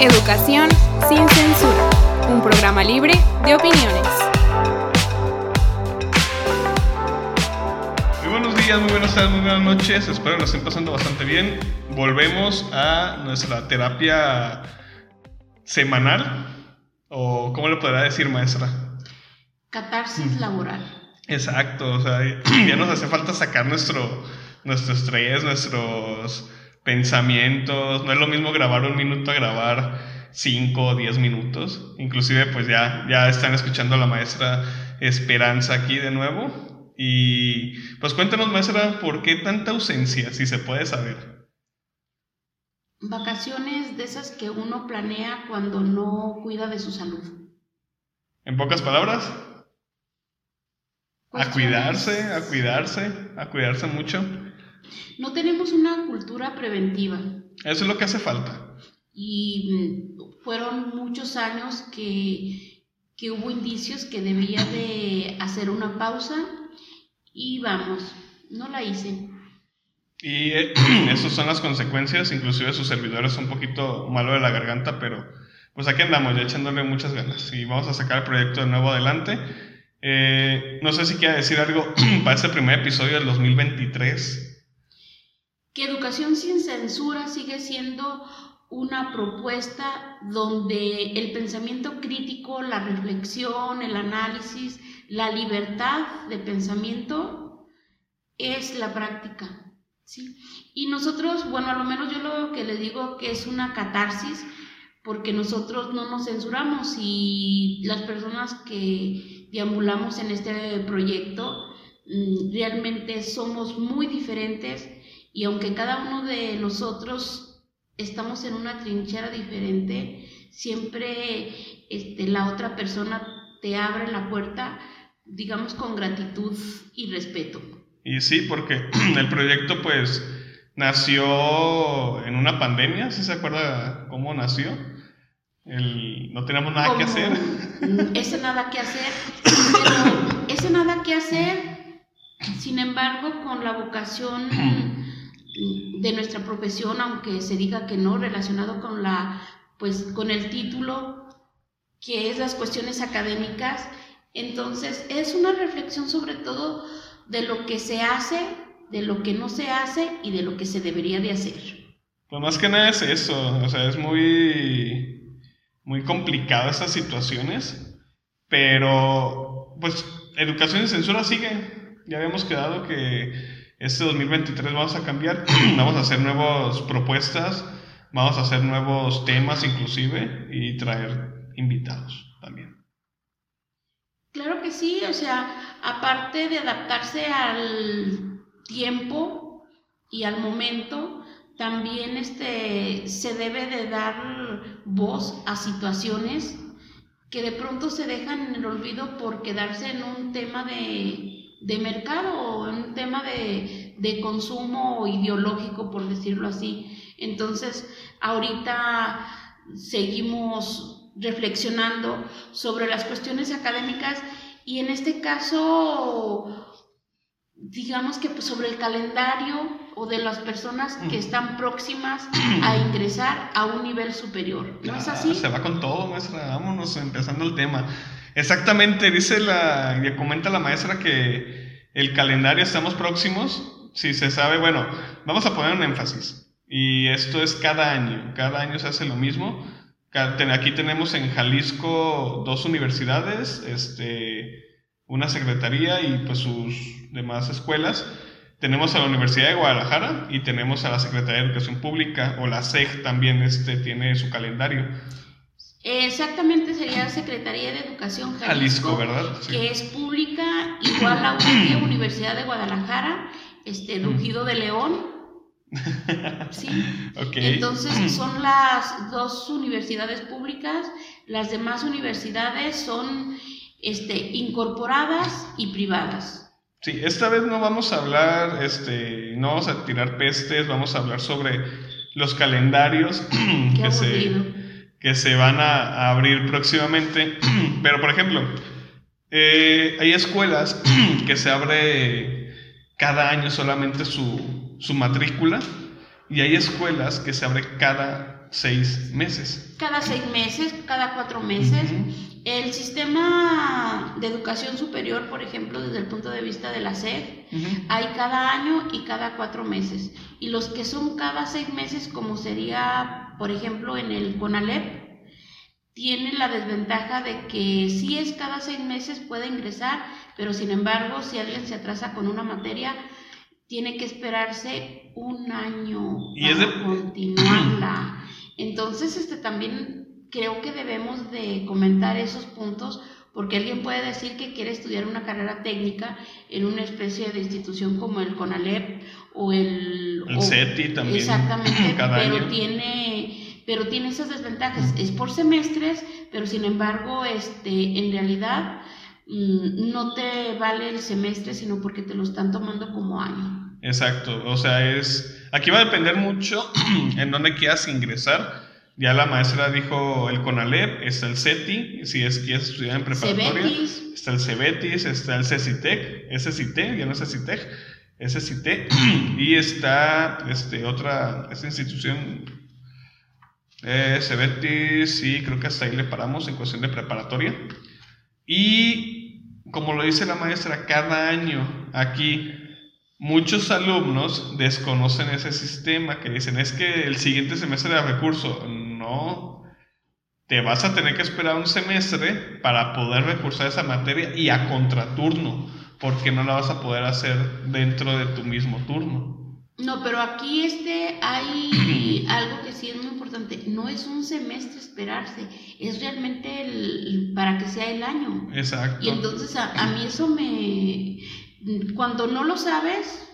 Educación sin censura, un programa libre de opiniones. Muy buenos días, muy buenas tardes, muy buenas noches. Espero que nos estén pasando bastante bien. Volvemos a nuestra terapia semanal. ¿O cómo le podrá decir, maestra? Catarsis laboral. Exacto, o sea, ya nos hace falta sacar nuestro, nuestro estrés, nuestros pensamientos. No es lo mismo grabar un minuto a grabar cinco o diez minutos. Inclusive, pues ya, ya están escuchando a la maestra Esperanza aquí de nuevo. Y pues cuéntanos, maestra, ¿por qué tanta ausencia, si se puede saber? Vacaciones de esas que uno planea cuando no cuida de su salud. En pocas palabras, a cuidarse, a cuidarse, a cuidarse mucho. No tenemos una cultura preventiva. Eso es lo que hace falta. Y mm, fueron muchos años que, que hubo indicios que debía de hacer una pausa y vamos, no la hice. Y eh, esas son las consecuencias, inclusive sus servidores un poquito malo de la garganta, pero pues aquí andamos ya echándole muchas ganas y vamos a sacar el proyecto de nuevo adelante. Eh, no sé si quiere decir algo para este primer episodio del 2023 que Educación sin Censura sigue siendo una propuesta donde el pensamiento crítico, la reflexión, el análisis, la libertad de pensamiento es la práctica. ¿sí? Y nosotros, bueno, a lo menos yo lo que le digo que es una catarsis, porque nosotros no nos censuramos y las personas que deambulamos en este proyecto mm, realmente somos muy diferentes y aunque cada uno de nosotros estamos en una trinchera diferente, siempre este, la otra persona te abre la puerta, digamos, con gratitud y respeto. Y sí, porque el proyecto pues nació en una pandemia, ¿sí se acuerda cómo nació? El, no teníamos nada que hacer. Ese nada que hacer, pero ese nada que hacer, sin embargo, con la vocación de nuestra profesión, aunque se diga que no, relacionado con la, pues, con el título, que es las cuestiones académicas. Entonces, es una reflexión sobre todo de lo que se hace, de lo que no se hace y de lo que se debería de hacer. Pues más que nada es eso, o sea, es muy, muy complicado esas situaciones, pero pues educación y censura sigue. Ya habíamos quedado que este 2023 vamos a cambiar, vamos a hacer nuevas propuestas, vamos a hacer nuevos temas inclusive y traer invitados también. Claro que sí, o sea, aparte de adaptarse al tiempo y al momento, también este, se debe de dar voz a situaciones que de pronto se dejan en el olvido por quedarse en un tema de de mercado o un tema de, de consumo ideológico, por decirlo así. Entonces, ahorita seguimos reflexionando sobre las cuestiones académicas y en este caso, digamos que pues, sobre el calendario o de las personas que están próximas a ingresar a un nivel superior. ¿No es así? Se va con todo, maestra. Vámonos empezando el tema. Exactamente, dice la, y comenta la maestra que el calendario estamos próximos. Si se sabe, bueno, vamos a poner un énfasis. Y esto es cada año, cada año se hace lo mismo. Aquí tenemos en Jalisco dos universidades, este, una secretaría y pues sus demás escuelas. Tenemos a la Universidad de Guadalajara y tenemos a la Secretaría de Educación Pública o la SEG también este, tiene su calendario. Exactamente sería Secretaría de Educación Jalisco, ¿verdad? que es pública, igual a la Universidad de Guadalajara, este, Rugido de León. Sí. Entonces son las dos universidades públicas, las demás universidades son este, incorporadas y privadas. Sí, esta vez no vamos a hablar, este, no vamos a tirar pestes, vamos a hablar sobre los calendarios que se que se van a, abrir próximamente. Pero, por ejemplo, eh, hay escuelas que se abre cada año solamente su, su matrícula y hay escuelas que se abre cada seis meses. Cada seis meses, cada cuatro meses. El sistema de educación superior, por ejemplo, desde el punto de vista de la SED, hay cada año y cada cuatro meses. Y los que son cada seis meses, como sería, por ejemplo, en el CONALEP, tiene la desventaja de que si es cada seis meses puede ingresar, pero sin embargo, si alguien se atrasa con una materia, tiene que esperarse un año y para de... continuarla. Entonces, este también creo que debemos de comentar esos puntos porque alguien puede decir que quiere estudiar una carrera técnica en una especie de institución como el CONALEP o el... El CETI también. Exactamente, pero tiene pero tiene esas desventajas. Es por semestres, pero sin embargo, este, en realidad mm, no te vale el semestre, sino porque te lo están tomando como año. Exacto, o sea, es aquí va a depender mucho en dónde quieras ingresar. Ya la maestra dijo el CONALEP, está el CETI, si es quieres estudiar en preparatoria, está el CEBETIS, está el CECITEC, CECITEC, ya no es CECITEC, CECITEC, y está este, otra, esta institución eh, Cebetis, sí, creo que hasta ahí le paramos en cuestión de preparatoria. Y como lo dice la maestra, cada año aquí muchos alumnos desconocen ese sistema que dicen es que el siguiente semestre de recurso. No, te vas a tener que esperar un semestre para poder recursar esa materia y a contraturno, porque no la vas a poder hacer dentro de tu mismo turno. No, pero aquí este hay algo que sí es muy importante. No es un semestre esperarse, es realmente el, para que sea el año. Exacto. Y entonces a, a mí eso me... Cuando no lo sabes,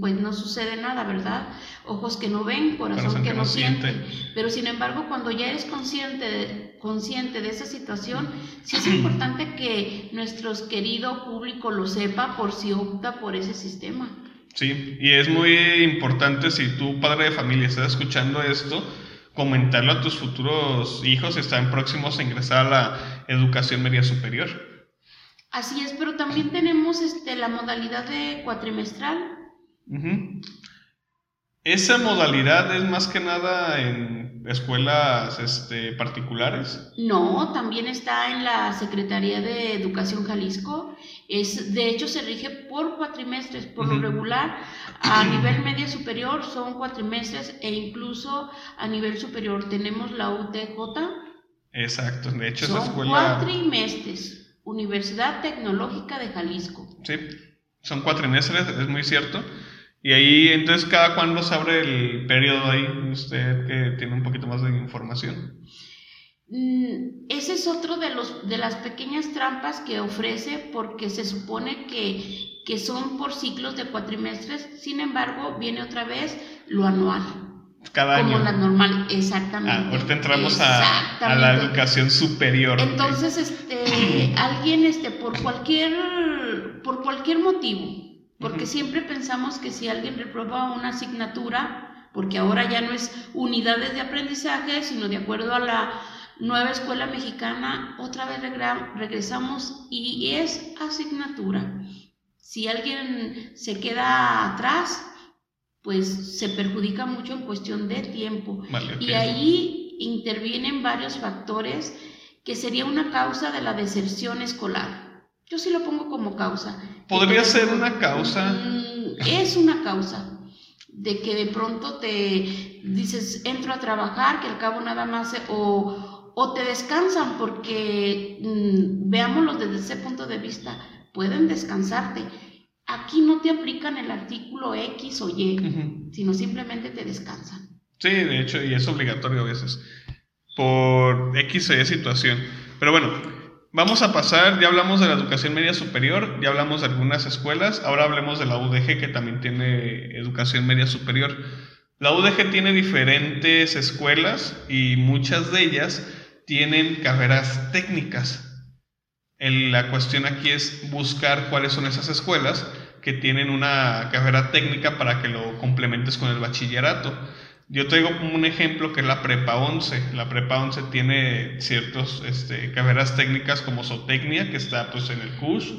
pues no sucede nada, ¿verdad? Ojos que no ven, corazón, que, no siente. Pero sin embargo, cuando ya eres consciente de, consciente de esa situación, sí es importante que nuestro querido público lo sepa por si opta por ese sistema. Sí, y es muy importante si tu padre de familia está escuchando esto, comentarlo a tus futuros hijos si están próximos a ingresar a la educación media superior. Así es, pero también tenemos este, la modalidad de cuatrimestral. Esa modalidad es más que nada en escuelas este, particulares. No, también está en la Secretaría de Educación Jalisco es, de hecho, se rige por cuatrimestres. Por lo regular, a nivel media superior son cuatrimestres e incluso a nivel superior tenemos la UTJ. Exacto, de hecho son esa escuela... cuatrimestres. Universidad Tecnológica de Jalisco. Sí, son cuatrimestres, es muy cierto. Y ahí, entonces, ¿cada cuándo se abre el periodo ahí? Usted que tiene un poquito más de información. Mm, ese es otro de, los, de las pequeñas trampas que ofrece porque se supone que, que son por ciclos de cuatrimestres, sin embargo, viene otra vez lo anual. Cada como año. la normal, exactamente. Ah, ahorita entramos a, a, la educación superior. Entonces, este, alguien, este, por cualquier, por cualquier motivo, porque siempre pensamos que si alguien reprueba una asignatura, porque ahora ya no es unidades de aprendizaje, sino de acuerdo a la nueva escuela mexicana, otra vez regresamos y es asignatura. Si alguien se queda atrás, pues se perjudica mucho en cuestión de tiempo. y ahí intervienen varios factores que sería una causa de la deserción escolar. Yo sí lo pongo como causa. ¿Podría ser una causa? Mm, es una causa de que de pronto te dices, entro a trabajar, que al cabo nada más, o, o te descansan porque, mm, veámoslo desde ese punto de vista, pueden descansarte. Aquí no te aplican el artículo X o Y, sino simplemente te descansan. Sí, de hecho, y es obligatorio a veces, por X o Y situación. Pero bueno, vamos a pasar, ya hablamos de la educación media superior, ya hablamos de algunas escuelas, ahora hablemos de la UDG que también tiene educación media superior. La UDG tiene diferentes escuelas y muchas de ellas tienen carreras técnicas. La cuestión aquí es buscar cuáles son esas escuelas que tienen una carrera técnica para que lo complementes con el bachillerato. Yo traigo un ejemplo que es la prepa 11. La prepa 11 tiene ciertas este, carreras técnicas como zootecnia, que está pues en el CUS.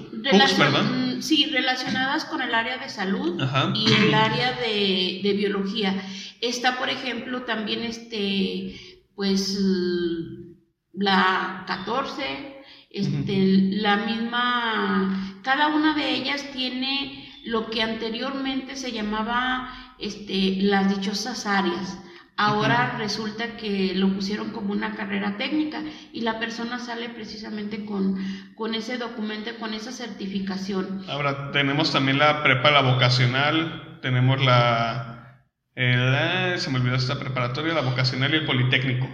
perdón. Mm, sí, relacionadas con el área de salud y el área de, de, biología. Está, por ejemplo, también este, pues la 14, este, la misma, cada una de ellas tiene lo que anteriormente se llamaba este, las dichosas áreas. Ahora resulta que lo pusieron como una carrera técnica y la persona sale precisamente con, con ese documento, con esa certificación. Ahora tenemos también la prepa, la vocacional, tenemos la, el, se me olvidó esta preparatoria, la vocacional y el politécnico.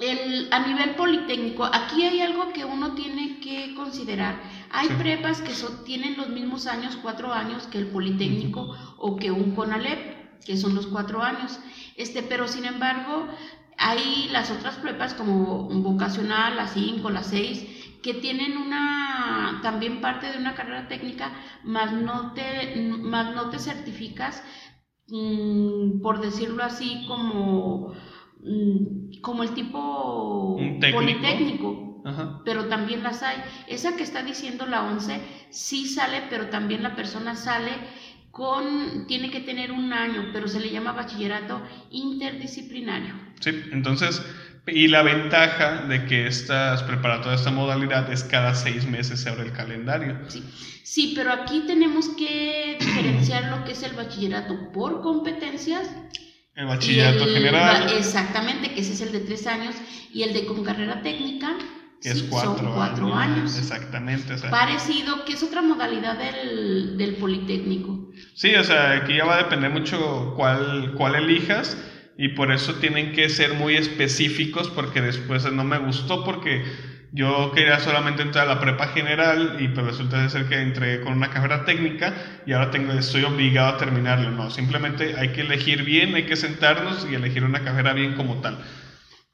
El, a nivel politécnico, aquí hay algo que uno tiene que considerar. Hay prepas que tienen los mismos años, cuatro años, que el politécnico o que un CONALEP, que son los cuatro años. Este, pero sin embargo, hay las otras prepas como vocacional, la cinco, la seis, que tienen una también parte de una carrera técnica, más no te, más no te certificas, mm, por decirlo así, como como el tipo politécnico, pero también las hay. Esa que está diciendo la 11 sí sale, pero también la persona sale con, tiene que tener un año, pero se le llama bachillerato interdisciplinario. Sí, entonces, y la ventaja de que estás preparado toda esta modalidad es cada seis meses se abre el calendario. Sí. sí, pero aquí tenemos que diferenciar lo que es el bachillerato por competencias el bachillerato general. Exactamente, que ese es el de tres años, y el de con carrera técnica. Que es cuatro, son cuatro años. Exactamente. Parecido, que es otra modalidad del, del, Politécnico. Sí, o sea, aquí ya va a depender mucho cuál, cuál elijas y por eso tienen que ser muy específicos porque después no me gustó porque yo quería solamente entrar a la prepa general y pues resulta ser que entré con una carrera técnica y ahora tengo, estoy obligado a terminarlo. No, simplemente hay que elegir bien, hay que sentarnos y elegir una carrera bien como tal.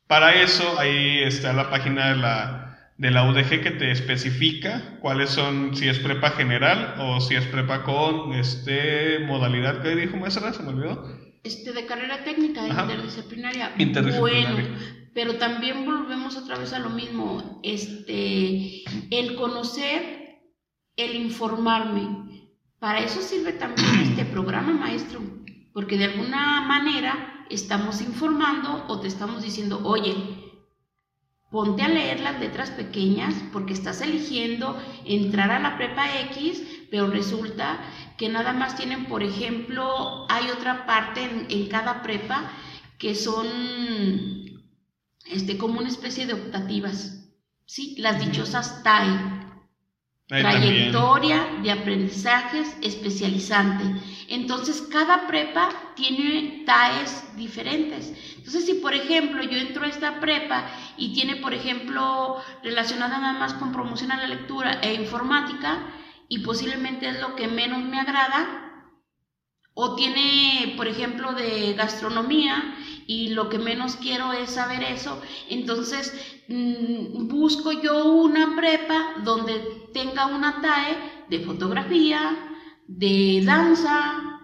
Para eso ahí está la página de la, de la UDG que te especifica cuáles son, si es prepa general o si es prepa con este modalidad que dijo maestra, se me olvidó. Este, de carrera técnica, interdisciplinaria. Interdisciplinaria. Bueno, pero también volvemos otra vez a lo mismo, este, el conocer, el informarme. Para eso sirve también este programa, maestro, porque de alguna manera estamos informando o te estamos diciendo, oye, ponte a leer las letras pequeñas porque estás eligiendo entrar a la prepa X, pero resulta que nada más tienen, por ejemplo, hay otra parte en, en cada prepa que son este, como una especie de optativas, ¿sí? Las dichosas TAE. trayectoria de aprendizajes especializante. Entonces, cada prepa tiene TAEs diferentes. Entonces, si por ejemplo yo entro a esta prepa y tiene, por ejemplo, relacionada nada más con promoción a la lectura e informática, y posiblemente es lo que menos me agrada, o tiene, por ejemplo, de gastronomía y lo que menos quiero es saber eso, entonces mm, busco yo una prepa donde tenga una TAE de fotografía, de danza,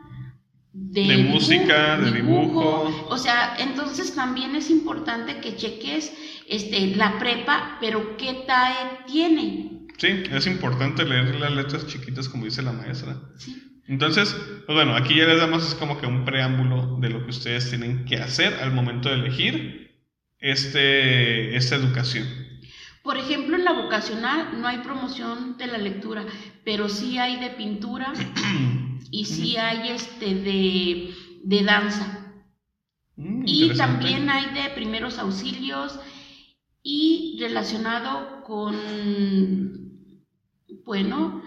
de, música, de dibujo. O sea, entonces también es importante que cheques este, la prepa, pero qué TAE tiene. Sí, es importante leer las letras chiquitas como dice la maestra. Sí. Entonces, pues bueno, aquí ya les damos es como que un preámbulo de lo que ustedes tienen que hacer al momento de elegir este, esta educación. Por ejemplo, en la vocacional no hay promoción de la lectura, pero sí hay de pintura y sí hay este de, de danza. Mm, y también hay de primeros auxilios y relacionado con, bueno,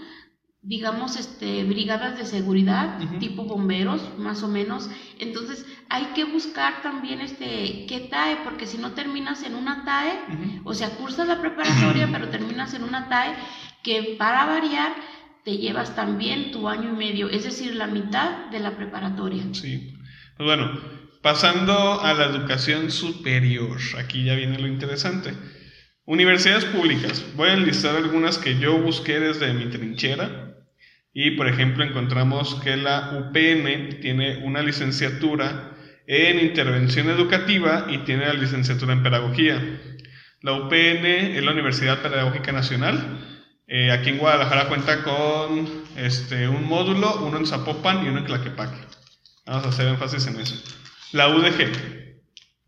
digamos, este, brigadas de seguridad, tipo bomberos, más o menos. Entonces, hay que buscar también este, qué TAE, porque si no terminas en una TAE, o sea, cursas la preparatoria, pero terminas en una TAE, que para variar, te llevas también tu año y medio, es decir, la mitad de la preparatoria. Sí. Pues bueno, pasando a la educación superior, aquí ya viene lo interesante. Universidades públicas. Voy a enlistar algunas que yo busqué desde mi trinchera y, por ejemplo, encontramos que la UPN tiene una licenciatura en intervención educativa y tiene la licenciatura en pedagogía. La UPN es la Universidad Pedagógica Nacional. Eh, aquí en Guadalajara cuenta con este, un módulo, uno en Zapopan y uno en Tlaquepaque. Vamos a hacer énfasis en eso. La UDG.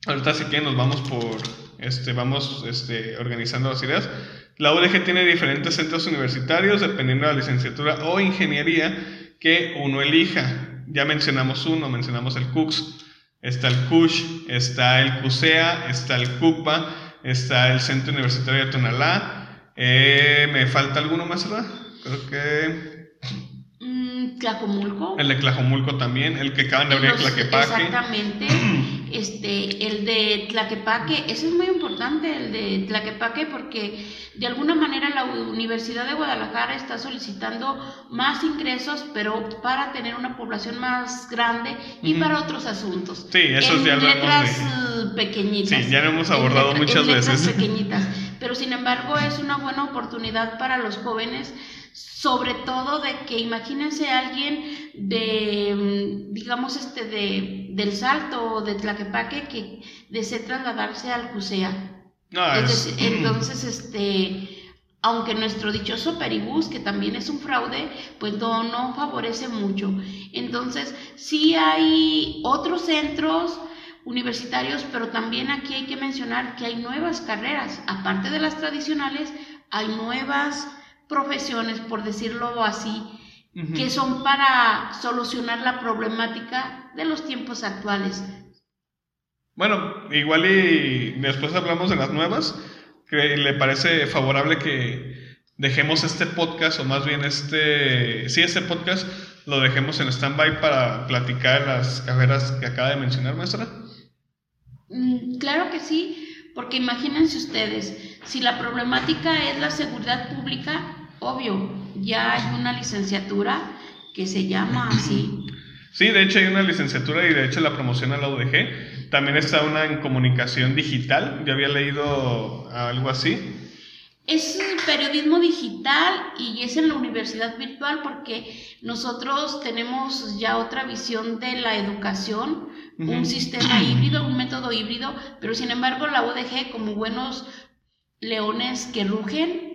Ahorita sí que nos vamos por, este, vamos este, organizando las ideas. La UDG tiene diferentes centros universitarios dependiendo de la licenciatura o ingeniería que uno elija. Ya mencionamos uno, mencionamos el CUCS, está el CUSH, está el CUSEA, está el CUPA, está el Centro Universitario de Tonalá. Eh, ¿Me falta alguno más, verdad? Creo que... Tlacomulco. El de Tlacomulco también, el que acaban de abrir Tlaquepaque. Exactamente. este, el de Tlaquepaque, ese es muy importante, el de Tlaquepaque, porque de alguna manera la Universidad de Guadalajara está solicitando más ingresos, pero para tener una población más grande y para otros asuntos. Sí, eso ya lo letras hemos pequeñitas. Sí, ya lo hemos abordado muchas en letras veces. pequeñitas. Pero sin embargo es una buena oportunidad para los jóvenes sobre todo de que imagínense alguien de, mm, digamos, este, de, del Salto o de Tlaquepaque que desee trasladarse al CUSEA. entonces, este, aunque nuestro dichoso Peribús, que también es un fraude, pues no, no favorece mucho. Entonces, sí hay otros centros universitarios, pero también aquí hay que mencionar que hay nuevas carreras, aparte de las tradicionales, hay nuevas profesiones, por decirlo así, que son para solucionar la problemática de los tiempos actuales. Bueno, igual y después hablamos de las nuevas. que ¿Le parece favorable que dejemos este podcast, o más bien este, sí, este podcast, lo dejemos en stand-by para platicar las carreras que acaba de mencionar, maestra? Mm, claro que sí, porque imagínense ustedes, si la problemática es la seguridad pública, obvio, ya hay una licenciatura que se llama así. Sí, de hecho hay una licenciatura y de hecho la promociona la UDG. También está una en comunicación digital, yo había leído algo así. Es periodismo digital y es en la universidad virtual porque nosotros tenemos ya otra visión de la educación, un sistema híbrido, un método híbrido, pero sin embargo la UDG como buenos leones que rugen,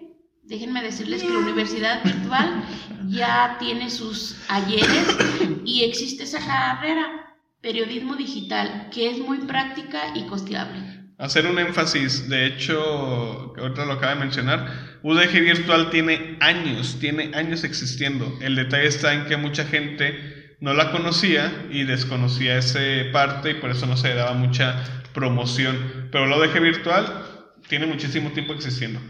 déjenme decirles que la universidad virtual ya tiene sus ayeres y existe esa carrera, periodismo digital, que es muy práctica y costeable. Hacer un énfasis, de hecho, ahorita lo acaba de mencionar, UDG Virtual tiene años, tiene años existiendo. El detalle está en que mucha gente no la conocía y desconocía esa parte y por eso no se daba mucha promoción. Pero la UDG Virtual tiene muchísimo tiempo existiendo.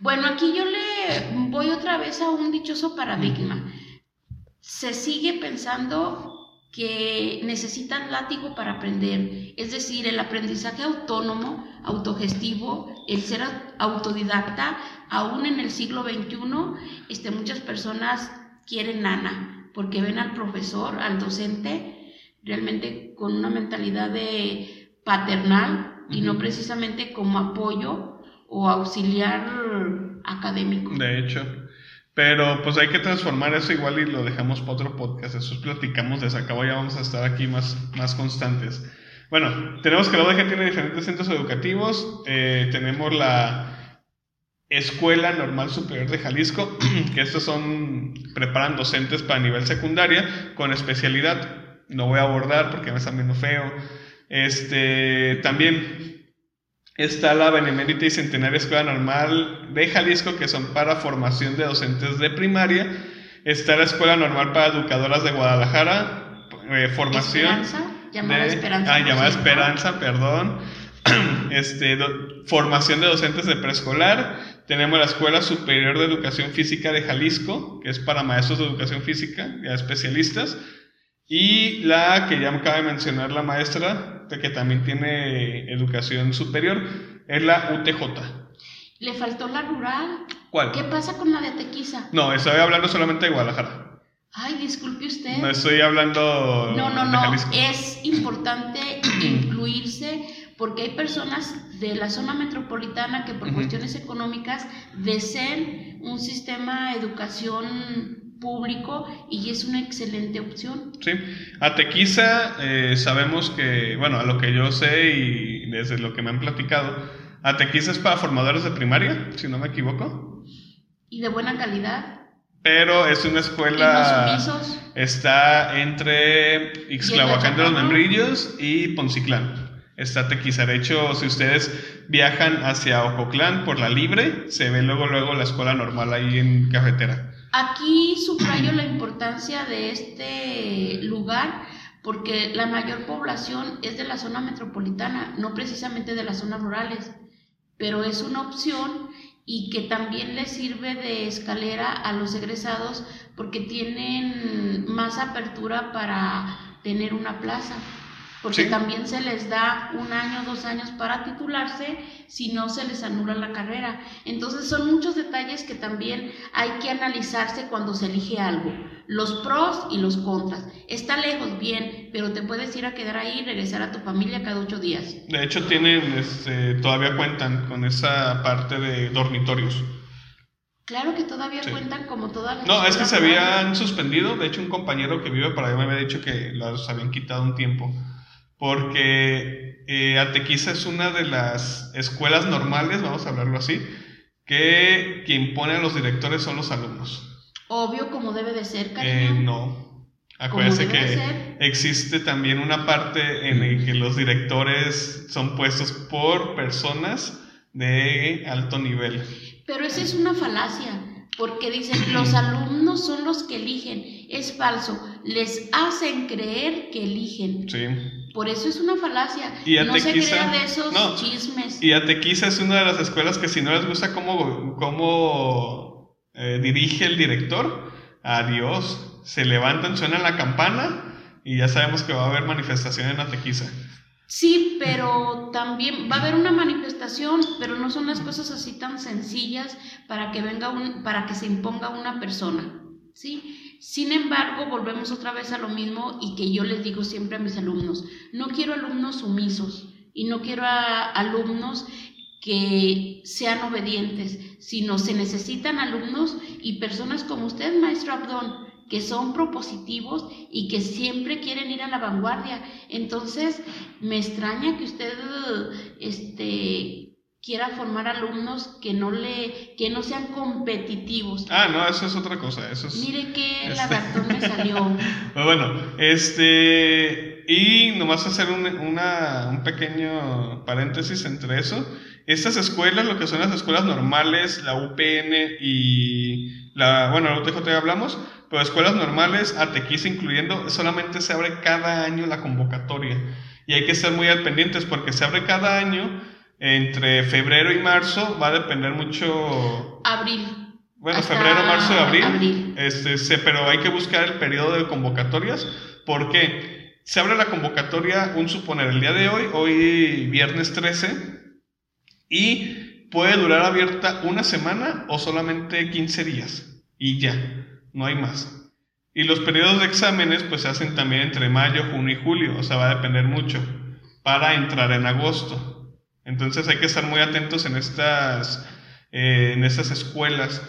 Bueno, aquí yo le voy otra vez a un dichoso paradigma. Se sigue pensando que necesitan látigo para aprender, es decir, el aprendizaje autónomo, autogestivo, el ser autodidacta, aún en el siglo XXI, este, muchas personas quieren nana, porque ven al profesor, al docente, realmente con una mentalidad de paternal y no precisamente como apoyo o auxiliar académico. De hecho. Pero pues hay que transformar eso igual y lo dejamos para otro podcast. Eso platicamos de acabo ya vamos a estar aquí más, más constantes. Bueno, tenemos que la UDG tiene diferentes centros educativos. Eh, tenemos la Escuela Normal Superior de Jalisco, que estos son, preparan docentes para nivel secundaria con especialidad. No voy a abordar porque me están viendo feo. Este, también Está la Benemérita y Centenaria Escuela Normal de Jalisco, que son para formación de docentes de primaria. Está la Escuela Normal para Educadoras de Guadalajara, eh, formación. Esperanza, llamada Esperanza. Ah, llamada Esperanza, perdón. Este, formación de docentes de preescolar. Tenemos la Escuela Superior de Educación Física de Jalisco, que es para maestros de educación física, ya especialistas. Y la que ya me acaba de mencionar la maestra, que también tiene educación superior, es la UTJ. ¿Le faltó la rural? ¿Cuál? ¿Qué pasa con la de Tequiza? No, estoy hablando solamente de Guadalajara. Ay, disculpe usted. No estoy hablando. No, no, no. Es importante incluirse porque hay personas de la zona metropolitana que por cuestiones económicas deseen un sistema de educación público y es una excelente opción. Sí, Atequiza eh, sabemos que, bueno, a lo que yo sé y desde lo que me han platicado, Atequiza es para formadores de primaria, si no me equivoco. Y de buena calidad. Pero es una escuela... ¿Y está entre Ixtlahuacán de los Membrillos y Ponciclán. Está Tequiza. De hecho, si ustedes viajan hacia Ococlán por la Libre, se ve luego, luego la escuela normal ahí en Cafetera. Aquí subrayo la importancia de este lugar porque la mayor población es de la zona metropolitana, no precisamente de las zonas rurales, pero es una opción y que también les sirve de escalera a los egresados porque tienen más apertura para tener una plaza porque también se les da un año, dos años para titularse, si no se les anula la carrera. Entonces son muchos detalles que también hay que analizarse cuando se elige algo, los pros y los contras. Está lejos, bien, pero te puedes ir a quedar ahí y regresar a tu familia cada ocho días. De hecho, tienen, este, todavía cuentan con esa parte de dormitorios. Claro que todavía cuentan como todas las... No, es que se habían suspendido. De hecho, un compañero que vive para allá me había dicho que los habían quitado un tiempo porque eh, Atequiza es una de las escuelas normales, vamos a hablarlo así, que quien pone a los directores son los alumnos. Obvio, como debe de ser, cariño. Eh, no. Acuérdense que existe también una parte en la que los directores son puestos por personas de alto nivel. Pero esa es una falacia porque dicen los alumnos son los que eligen. Es falso, les hacen creer que eligen. Sí. Por eso es una falacia. Y no se crea de esos chismes. Y Atequiza es una de las escuelas que si no les gusta cómo, cómo eh, dirige el director, adiós. Se levantan, suenan la campana y ya sabemos que va a haber manifestación en Atequiza. Sí, pero también va a haber una manifestación, pero no son las cosas así tan sencillas para que venga un, para que se imponga una persona, ¿sí? Sin embargo, volvemos otra vez a lo mismo y que yo les digo siempre a mis alumnos, no quiero alumnos sumisos y no quiero alumnos que sean obedientes, sino se necesitan alumnos y personas como usted, maestro Abdón, que son propositivos y que siempre quieren ir a la vanguardia. Entonces, me extraña que usted este, quiera formar alumnos que no le que no sean competitivos. Ah, no, eso es otra cosa, eso es Mire qué este... me salió. Pues bueno, este y nomás hacer un, una, un pequeño paréntesis entre eso. Estas escuelas, lo que son las escuelas normales, la UPN y la, bueno, la UTJ hablamos, pero escuelas normales, Atequiza incluyendo, solamente se abre cada año la convocatoria. Y hay que estar muy al pendientes porque se abre cada año entre febrero y marzo, va a depender mucho... Abril. Bueno, febrero, marzo y abril. Este, se, pero hay que buscar el periodo de convocatorias porque se abre la convocatoria, un suponer, el día de hoy, hoy viernes 13, y puede durar abierta una semana o solamente 15 días. Y ya no hay más. Y los periodos de exámenes pues se hacen también entre mayo, junio y julio, o sea, va a depender mucho para entrar en agosto. Entonces hay que estar muy atentos en estas, eh, en estas escuelas,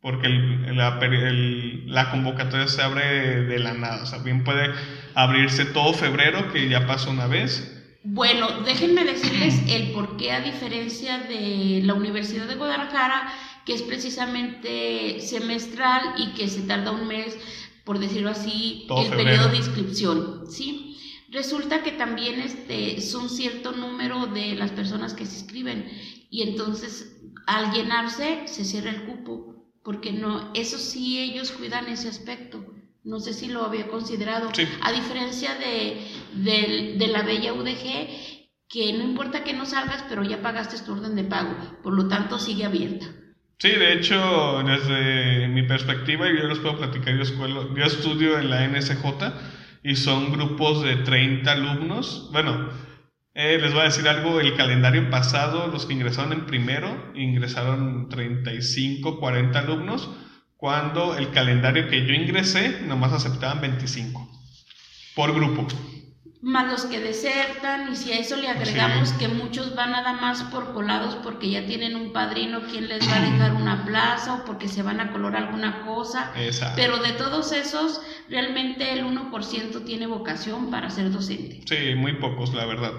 porque la, convocatoria se abre de la nada, o sea, bien puede abrirse todo febrero, que ya pasó una vez, bueno, déjenme decirles el por qué, a diferencia de la Universidad de Guadalajara, que es precisamente semestral y que se tarda un mes, por decirlo así, el periodo de inscripción, ¿sí? Resulta que también este, son cierto número de las personas que se inscriben y entonces al llenarse se cierra el cupo, porque no, eso sí ellos cuidan ese aspecto. No sé si lo había considerado. A diferencia de, de, de la bella UDG, que no importa que no salgas, pero ya pagaste tu orden de pago, por lo tanto sigue abierta. Sí, de hecho, desde mi perspectiva, yo les puedo platicar, yo, yo estudio en la NSJ y son grupos de 30 alumnos. Bueno, eh, les voy a decir algo, el calendario pasado, los que ingresaron en primero, ingresaron 35, 40 alumnos, cuando el calendario que yo ingresé, nomás aceptaban 25 por grupo. Más los que desertan, y si a eso le agregamos Sí. que muchos van nada más por colados porque ya tienen un padrino quien les va a dejar una plaza o porque se van a color alguna cosa. Exacto. Pero de todos esos, realmente el 1% tiene vocación para ser docente. Sí, muy pocos, la verdad.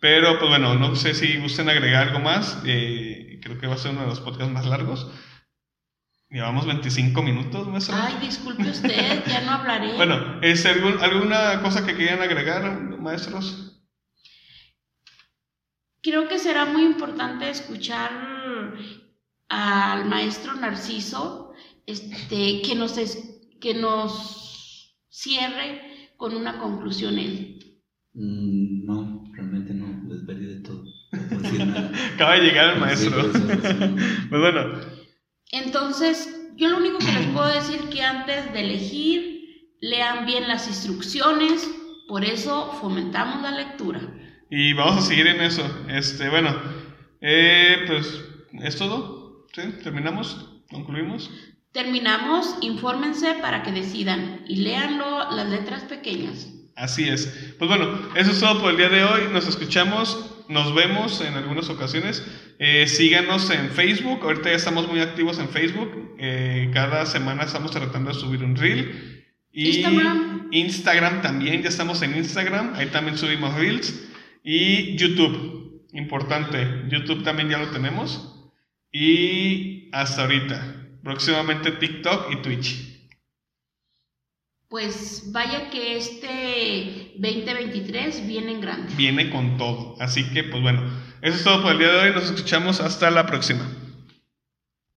Pero, pues bueno, no sé si gusten agregar algo más. eh, creo que va a ser uno de los podcasts más largos. Llevamos 25 minutos, maestra. Ay, disculpe usted, ya no hablaré. Bueno, ¿es algún- alguna cosa que quieran agregar, maestros? Creo que será muy importante escuchar al maestro Narciso este, que, nos es- que nos cierre con una conclusión él. Mm, no, realmente no, les perdí de todo. No. Acaba de llegar el Sí, maestro. no. Pues bueno, Entonces, yo lo único que les puedo decir que antes de elegir, lean bien las instrucciones, por eso fomentamos la lectura. y vamos a seguir en eso. Este, bueno, eh, pues es todo. ¿Sí? ¿Terminamos? ¿Concluimos? Terminamos, infórmense para que decidan y léanlo las letras pequeñas. Así es. Pues bueno, eso es todo por el día de hoy. Nos escuchamos, nos vemos en algunas ocasiones. Eh, síganos en Facebook. Ahorita ya estamos muy activos en Facebook. Eh, cada semana estamos tratando de subir un reel. Y Instagram. Instagram también, ya estamos en Instagram. Ahí también subimos reels. Y YouTube, importante. YouTube también ya lo tenemos. Y hasta ahorita. Próximamente TikTok y Twitch. Pues vaya que este 2023 viene en grande. viene con todo. Así que, pues bueno, eso es todo por el día de hoy. Nos escuchamos hasta la próxima.